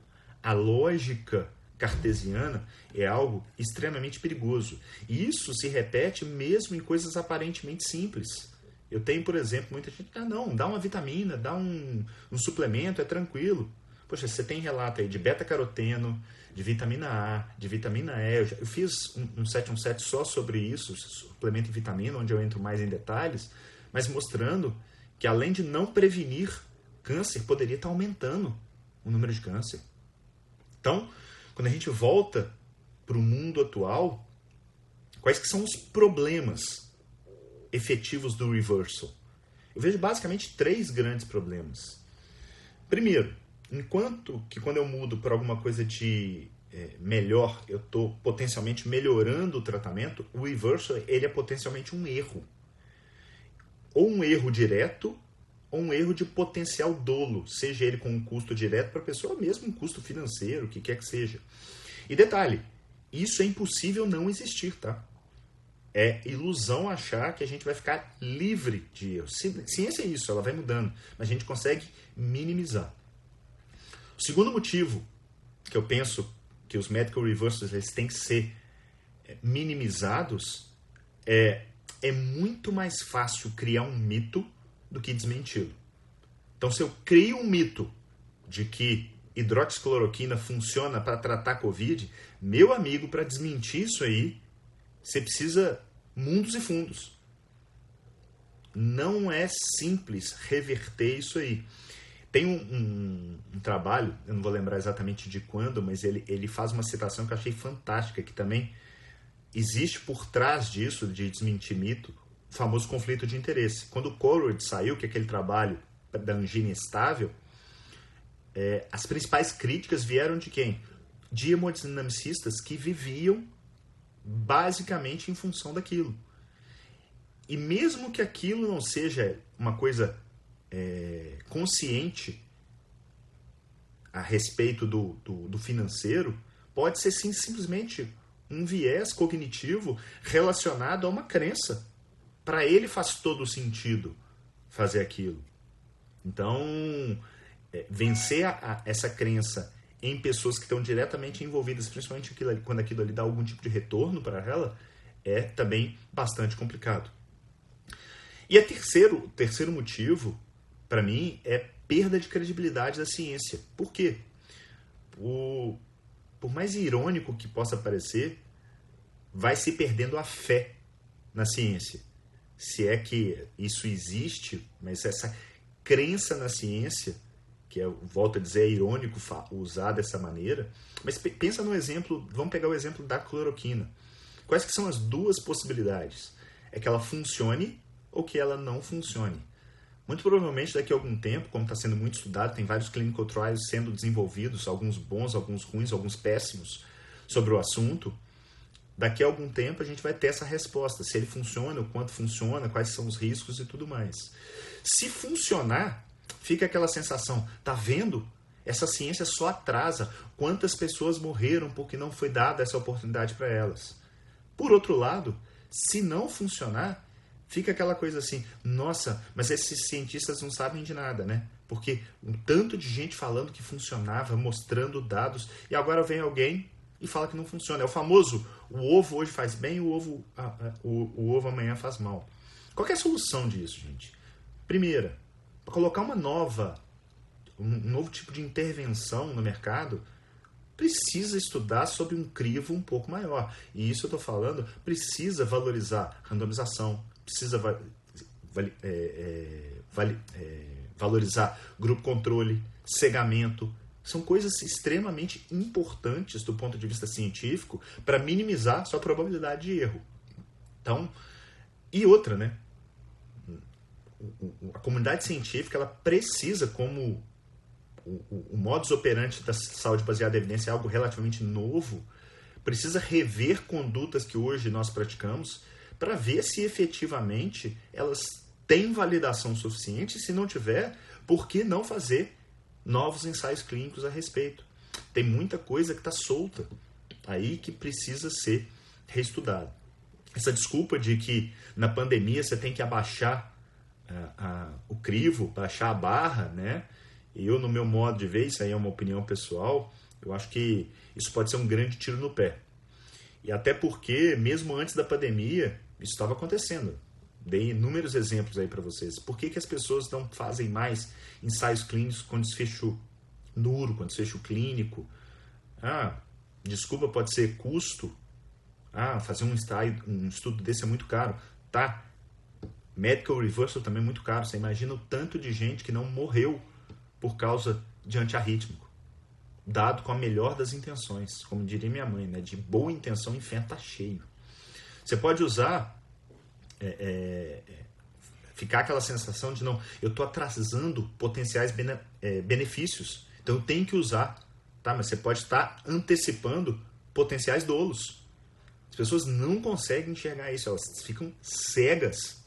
a lógica cartesiana é algo extremamente perigoso. E isso se repete mesmo em coisas aparentemente simples. Eu tenho, por exemplo, muita gente, ah, não, dá uma vitamina, dá um, um suplemento, é tranquilo. Poxa, você tem relato aí de beta-caroteno, de vitamina A, de vitamina E. Eu, já, eu fiz um, um 717 só sobre isso, suplemento de vitamina, onde eu entro mais em detalhes, mas mostrando que além de não prevenir câncer, poderia estar aumentando o número de câncer. Então, quando a gente volta para o mundo atual, quais que são os problemas efetivos do reversal? Eu vejo basicamente três grandes problemas. Primeiro, enquanto que quando eu mudo para alguma coisa de é, melhor, eu estou potencialmente melhorando o tratamento, o reversal ele é potencialmente um erro. Ou um erro direto, ou um erro de potencial dolo, seja ele com um custo direto para a pessoa, ou mesmo um custo financeiro, o que quer que seja. E detalhe, isso é impossível não existir, tá? É ilusão achar que a gente vai ficar livre de erros. Ciência é isso, ela vai mudando, mas a gente consegue minimizar. O segundo motivo que eu penso que os medical reversals eles têm que ser é, minimizados é é muito mais fácil criar um mito do que desmenti-lo. Então, se eu crio um mito de que hidroxicloroquina funciona para tratar Covid, meu amigo, para desmentir isso aí, você precisa mundos e fundos. Não é simples reverter isso aí. Tem um, um, um, trabalho, eu não vou lembrar exatamente de quando, mas ele, ele faz uma citação que eu achei fantástica, que também existe por trás disso, de desmentir mito, o famoso conflito de interesse. Quando o Coleridge saiu, que é aquele trabalho da angina estável, é, as principais críticas vieram de quem? De hemodinamicistas que viviam basicamente em função daquilo. E mesmo que aquilo não seja uma coisa é, consciente a respeito do, do, do, financeiro, pode ser sim simplesmente um viés cognitivo relacionado a uma crença. Para ele faz todo sentido fazer aquilo. Então, é, vencer a, a, essa crença em pessoas que estão diretamente envolvidas, principalmente aquilo, quando aquilo ali dá algum tipo de retorno para ela, é também bastante complicado. E o terceiro, terceiro motivo, para mim, é perda de credibilidade da ciência. Por quê? Por, por mais irônico que possa parecer, vai se perdendo a fé na ciência. Se é que isso existe, mas essa crença na ciência, que é, volto a dizer, é irônico usar dessa maneira, mas pensa no exemplo, vamos pegar o exemplo da cloroquina. Quais que são as duas possibilidades? É que ela funcione ou que ela não funcione. Muito provavelmente daqui a algum tempo, como está sendo muito estudado, tem vários clinical trials sendo desenvolvidos, alguns bons, alguns ruins, alguns péssimos, sobre o assunto. Daqui a algum tempo a gente vai ter essa resposta, se ele funciona, o quanto funciona, quais são os riscos e tudo mais. Se funcionar, fica aquela sensação, tá vendo? Essa ciência só atrasa. Quantas pessoas morreram porque não foi dada essa oportunidade para elas? Por outro lado, se não funcionar, fica aquela coisa assim, nossa, mas esses cientistas não sabem de nada, né? Porque um tanto de gente falando que funcionava, mostrando dados, e agora vem alguém e fala que não funciona. É o famoso, o ovo hoje faz bem, o ovo, o, o ovo amanhã faz mal. Qual é a solução disso, gente? Primeira, colocar uma nova, um novo tipo de intervenção no mercado, precisa estudar sobre um crivo um pouco maior. E isso eu estou falando, precisa valorizar randomização, precisa é, é, é, valorizar grupo controle, cegamento. São coisas extremamente importantes do ponto de vista científico para minimizar sua probabilidade de erro. Então, e outra, né? A comunidade científica ela precisa, como o, o, o modus operandi da saúde baseada em evidência é algo relativamente novo, precisa rever condutas que hoje nós praticamos para ver se efetivamente elas têm validação suficiente. Se não tiver, por que não fazer novos ensaios clínicos a respeito? Tem muita coisa que está solta aí que precisa ser reestudada. Essa desculpa de que na pandemia você tem que abaixar uh, o crivo, baixar a barra, né? Eu, no meu modo de ver, isso aí é uma opinião pessoal, eu acho que isso pode ser um grande tiro no pé. E até porque, mesmo antes da pandemia, isso estava acontecendo. Dei inúmeros exemplos aí para vocês. Por que, que as pessoas não fazem mais ensaios clínicos com desfecho duro, com desfecho clínico? Ah, desculpa, pode ser custo. Ah, fazer um, ensaio, um estudo desse é muito caro. Tá. Medical reversal também é muito caro. Você imagina o tanto de gente que não morreu por causa de antiarrítmico. Dado com a melhor das intenções. Como diria minha mãe, né? De boa intenção, o inferno tá cheio. Você pode usar, é, é, é, ficar aquela sensação de não, eu estou atrasando potenciais bene, é, benefícios, então eu tenho que usar, tá? Mas você pode estar antecipando potenciais dolos. As pessoas não conseguem enxergar isso, elas ficam cegas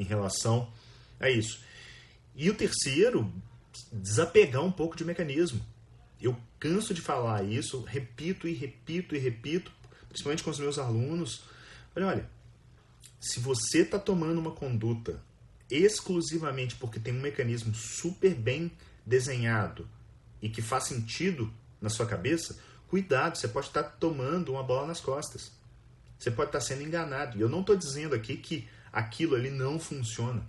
em relação a isso. E o terceiro, desapegar um pouco de mecanismo. Eu canso de falar isso, repito e repito e repito, principalmente com os meus alunos. Olha, olha, se você está tomando uma conduta exclusivamente porque tem um mecanismo super bem desenhado e que faz sentido na sua cabeça, cuidado, você pode estar tá tomando uma bola nas costas. Você pode estar tá sendo enganado. E eu não estou dizendo aqui que aquilo ali não funciona.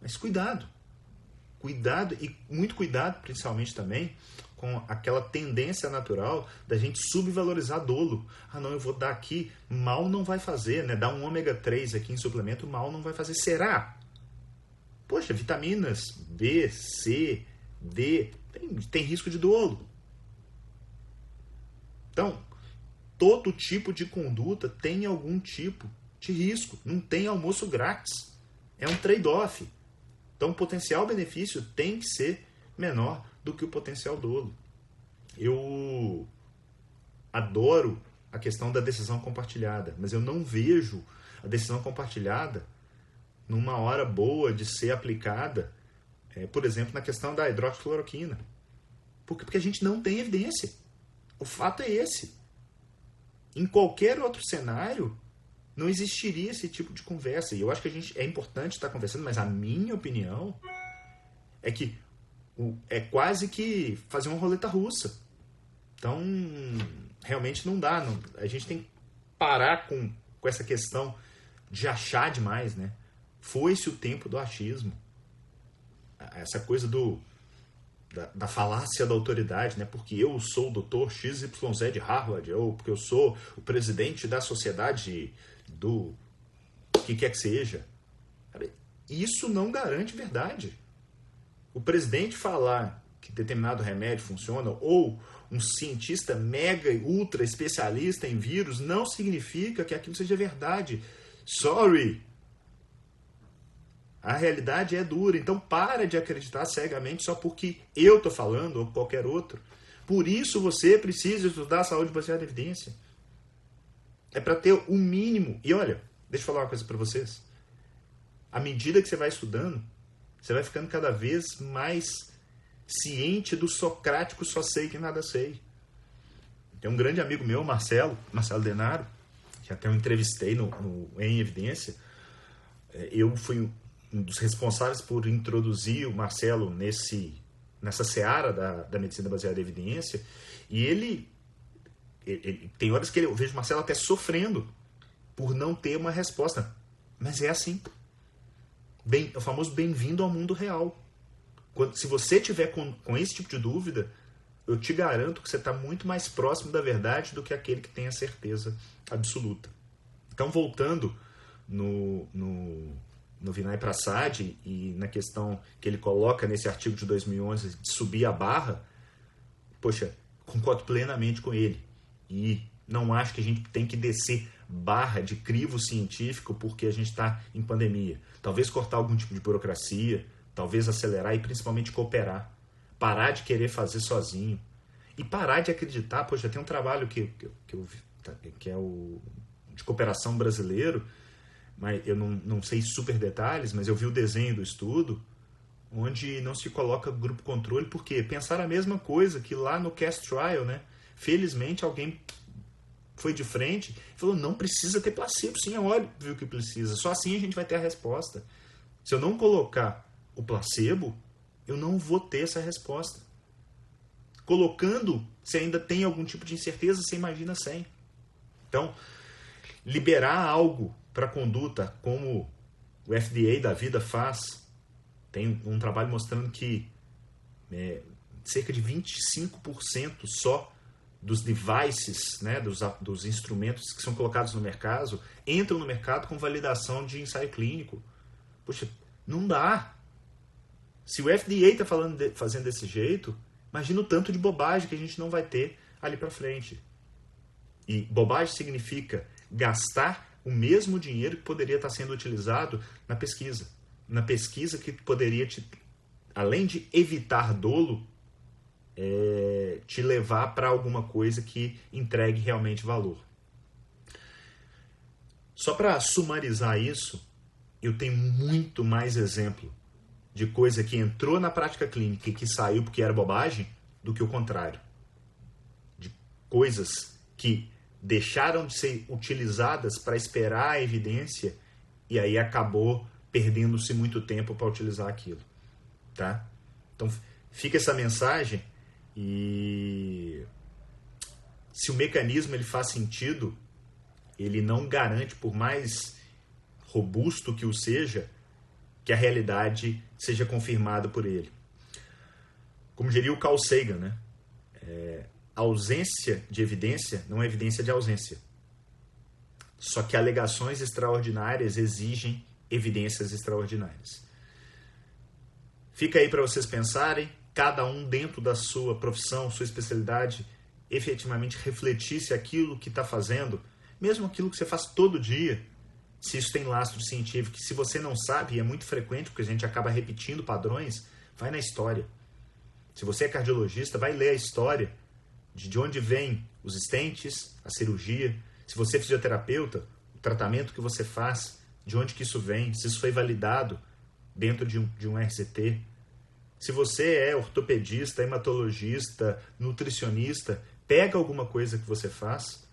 Mas cuidado. cuidado e muito cuidado, principalmente também, com aquela tendência natural da gente subvalorizar dolo. Ah, não, eu vou dar aqui, mal não vai fazer, né? Dar um ômega 3 aqui em suplemento, mal não vai fazer. Será? Poxa, vitaminas B, C, D, tem, tem risco de dolo. Então, todo tipo de conduta tem algum tipo de risco. Não tem almoço grátis. É um trade-off. Então, o potencial benefício tem que ser menor do que o potencial dolo. Eu adoro a questão da decisão compartilhada, mas eu não vejo a decisão compartilhada numa hora boa de ser aplicada, é, por exemplo, na questão da hidroxicloroquina. Porque, porque a gente não tem evidência. O fato é esse. Em qualquer outro cenário, não existiria esse tipo de conversa. E eu acho que a gente é importante estar conversando, mas a minha opinião é que é quase que fazer uma roleta russa. Então, realmente não dá. Não, a gente tem que parar com, com essa questão de achar demais, né? Foi-se o tempo do achismo. Essa coisa do da, da, falácia da autoridade, né? Porque eu sou o doutor XYZ de Harvard, ou porque eu sou o presidente da sociedade do que quer que seja. Isso não garante verdade. O presidente falar que determinado remédio funciona, ou um cientista mega ultra especialista em vírus, não significa que aquilo seja verdade. Sorry, a realidade é dura, então para de acreditar cegamente só porque eu estou falando ou qualquer outro. Por isso você precisa estudar a saúde baseada em evidência. É para ter o mínimo. E olha, deixa eu falar uma coisa para vocês. À medida que você vai estudando, você vai ficando cada vez mais ciente do socrático só sei que nada sei. Tem um grande amigo meu, Marcelo, Marcelo Denaro, que até eu entrevistei no, no em Evidência. É, eu fui um dos responsáveis por introduzir o Marcelo nesse nessa seara da, da medicina baseada em evidência e ele, ele, ele tem horas que eu vejo Marcelo até sofrendo por não ter uma resposta. Mas é assim. Bem o famoso bem-vindo ao mundo real. Quando, se você tiver com, com esse tipo de dúvida eu te garanto que você está muito mais próximo da verdade do que aquele que tem a certeza absoluta. Então voltando no, no no Vinay Prasad e na questão que ele coloca nesse artigo de 2011 de subir a barra, poxa, concordo plenamente com ele. E não acho que a gente tem que descer barra de crivo científico porque a gente está em pandemia. Talvez cortar algum tipo de burocracia, talvez acelerar e principalmente cooperar. Parar de querer fazer sozinho. E parar de acreditar, poxa, tem um trabalho que, que, que, eu, que é o de cooperação brasileiro, mas eu não, não sei super detalhes, mas eu vi o desenho do estudo, onde não se coloca grupo controle, porque pensaram a mesma coisa que lá no Cast Trial, né? Felizmente alguém foi de frente e falou: não precisa ter placebo, sim, é óbvio que precisa, só assim a gente vai ter a resposta. Se eu não colocar o placebo, eu não vou ter essa resposta. Colocando, você ainda tem algum tipo de incerteza, você imagina sem. Então, liberar algo para conduta, como o FDA da vida faz, tem um trabalho mostrando que é, cerca de 25% só dos devices, né, dos, dos instrumentos que são colocados no mercado, entram no mercado com validação de ensaio clínico. Poxa, não dá. Se o FDA está de, fazendo desse jeito, imagina o tanto de bobagem que a gente não vai ter ali para frente. E bobagem significa gastar o mesmo dinheiro que poderia estar sendo utilizado na pesquisa. Na pesquisa que poderia, te, além de evitar dolo, é, te levar para alguma coisa que entregue realmente valor. Só para sumarizar isso, eu tenho muito mais exemplo de coisa que entrou na prática clínica e que saiu porque era bobagem do que o contrário. De coisas que deixaram de ser utilizadas para esperar a evidência e aí acabou perdendo-se muito tempo para utilizar aquilo, tá? Então fica essa mensagem e se o mecanismo ele faz sentido, ele não garante por mais robusto que o seja, que a realidade seja confirmada por ele. Como diria o Carl Sagan, né? É, ausência de evidência não é evidência de ausência. Só que alegações extraordinárias exigem evidências extraordinárias. Fica aí para vocês pensarem, cada um dentro da sua profissão, sua especialidade, efetivamente refletir se aquilo que está fazendo, mesmo aquilo que você faz todo dia, se isso tem lastro científico. Se você não sabe, e é muito frequente, porque a gente acaba repetindo padrões, vai na história. Se você é cardiologista, vai ler a história de onde vêm os estentes, a cirurgia. Se você é fisioterapeuta, o tratamento que você faz, de onde que isso vem, se isso foi validado dentro de um, de um RCT. Se você é ortopedista, hematologista, nutricionista, pega alguma coisa que você faz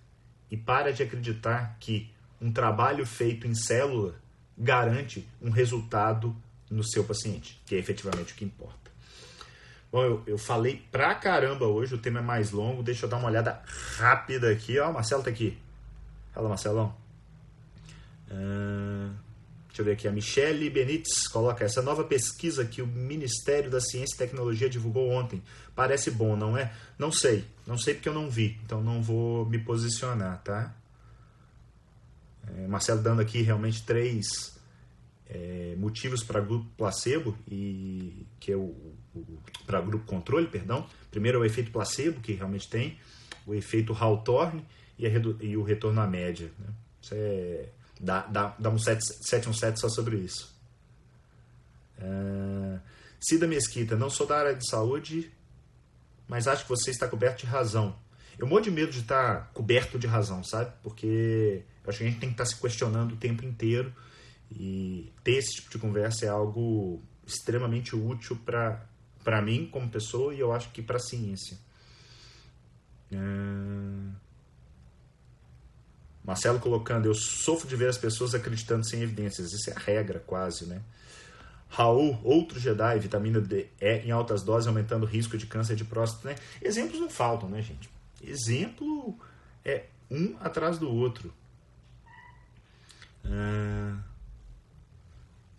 e para de acreditar que um trabalho feito em célula garante um resultado no seu paciente, que é efetivamente o que importa. Bom, eu, eu falei pra caramba hoje, o tema é mais longo, deixa eu dar uma olhada rápida aqui. Ó, o Marcelo tá aqui. Fala, Marcelão. Uh, deixa eu ver aqui. A Michele Benites coloca essa nova pesquisa que o Ministério da Ciência e Tecnologia divulgou ontem. Parece bom, não é? Não sei. Não sei porque eu não vi. Então não vou me posicionar, tá? É, Marcelo dando aqui realmente três é, motivos para grupo placebo e que é o, o para grupo controle, perdão. Primeiro é o efeito placebo que realmente tem, o efeito Hawthorne e, e o retorno à média. Né? Isso é, dá, dá, dá um 717 só sobre isso. Uh, Cida Mesquita, não sou da área de saúde, mas acho que você está coberto de razão. Eu morro de medo de estar coberto de razão, sabe? Porque eu acho que a gente tem que estar se questionando o tempo inteiro e ter esse tipo de conversa é algo extremamente útil para mim como pessoa e eu acho que para a ciência. Uh... Marcelo colocando, eu sofro de ver as pessoas acreditando sem evidências. Isso é a regra, quase, né? Raul, outro Jedi, vitamina D é em altas doses, aumentando o risco de câncer de próstata, né? Exemplos não faltam, né, gente? Exemplo é um atrás do outro. Uh,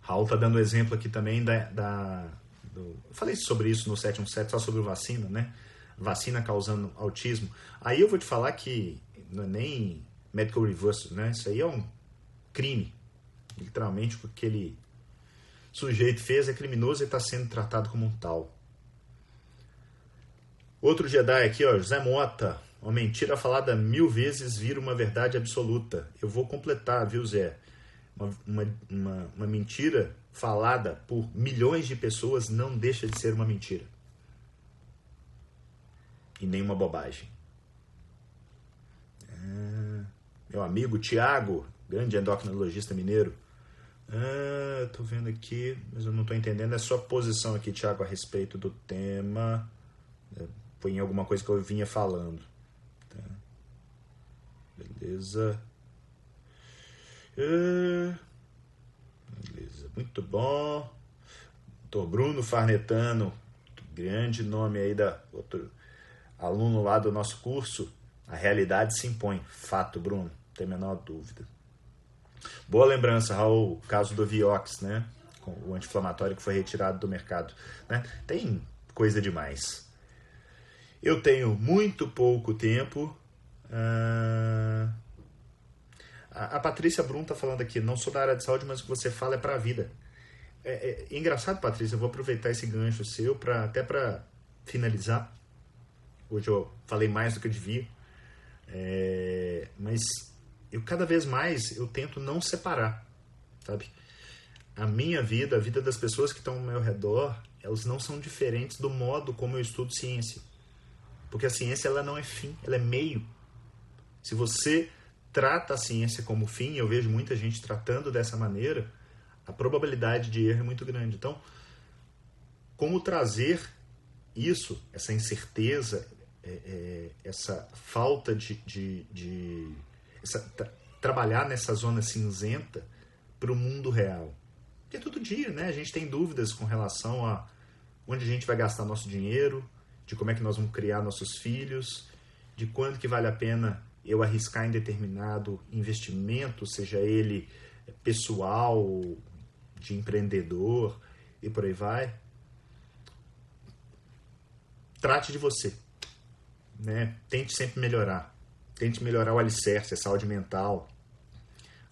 Raul tá dando exemplo aqui também da. da do, eu falei sobre isso no 717, só sobre vacina, né? Vacina causando autismo. Aí eu vou te falar que não é nem medical reverse, né? Isso aí é um crime. Literalmente, o que aquele sujeito fez é criminoso e está sendo tratado como um tal. Outro Jedi aqui, ó, José Mota. Uma mentira falada mil vezes vira uma verdade absoluta. Eu vou completar, viu, Zé? Uma, uma, uma, uma mentira falada por milhões de pessoas não deixa de ser uma mentira. E nem uma bobagem. Ah, meu amigo Tiago, grande endocrinologista mineiro. Ah, vendo aqui, mas eu não tô entendendo a sua posição aqui, Tiago, a respeito do tema. Foi em alguma coisa que eu vinha falando. Tá? Beleza. Uh, beleza, muito bom. Doutor Bruno Farnetano, grande nome aí da outro aluno lá do nosso curso. A realidade se impõe. Fato, Bruno, tem a menor dúvida. Boa lembrança, Raul, caso do Vioxx, né? O anti-inflamatório que foi retirado do mercado. Né? Tem coisa demais. Eu tenho muito pouco tempo. Uh... A, Patrícia Brum está falando aqui, não sou da área de saúde, mas o que você fala é para a vida. É, é, engraçado, Patrícia, eu vou aproveitar esse gancho seu para até para finalizar. Hoje eu falei mais do que eu devia. É, mas eu cada vez mais eu tento não separar, sabe? A minha vida, a vida das pessoas que estão ao meu redor, elas não são diferentes do modo como eu estudo ciência. Porque a ciência ela não é fim, ela é meio. Se você trata a ciência como fim, eu vejo muita gente tratando dessa maneira, a probabilidade de erro é muito grande. Então, como trazer isso, essa incerteza, é, é, essa falta de, de, de essa, tra trabalhar nessa zona cinzenta para o mundo real. Porque todo dia, né? A gente tem dúvidas com relação a onde a gente vai gastar nosso dinheiro, de como é que nós vamos criar nossos filhos, de quanto que vale a pena eu arriscar em determinado investimento, seja ele pessoal, de empreendedor e por aí vai, trate de você. Né? Tente sempre melhorar. Tente melhorar o alicerce, a saúde mental,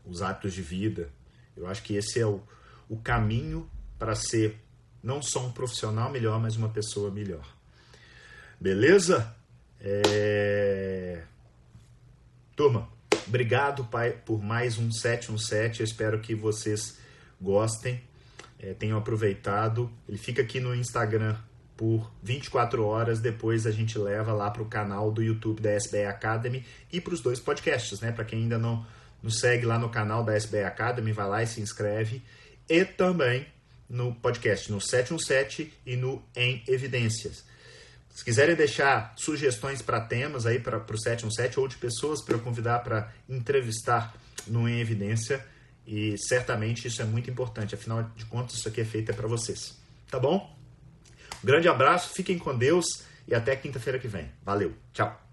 os hábitos de vida. Eu acho que esse é o, o caminho para ser não só um profissional melhor, mas uma pessoa melhor. Beleza? É... Turma, obrigado pai, por mais um 717. Eu espero que vocês gostem, é, tenham aproveitado. Ele fica aqui no Instagram por 24 horas. Depois a gente leva lá para o canal do YouTube da SBE Academy e para os dois podcasts, né? Para quem ainda não nos segue lá no canal da SBE Academy, vai lá e se inscreve. E também no podcast no 717 e no Em Evidências. Se quiserem deixar sugestões para temas aí para o 717 ou de pessoas para eu convidar para entrevistar no Em Evidência, e certamente isso é muito importante, afinal de contas, isso aqui é feito é para vocês. Tá bom? Grande abraço, fiquem com Deus e até quinta-feira que vem. Valeu, tchau!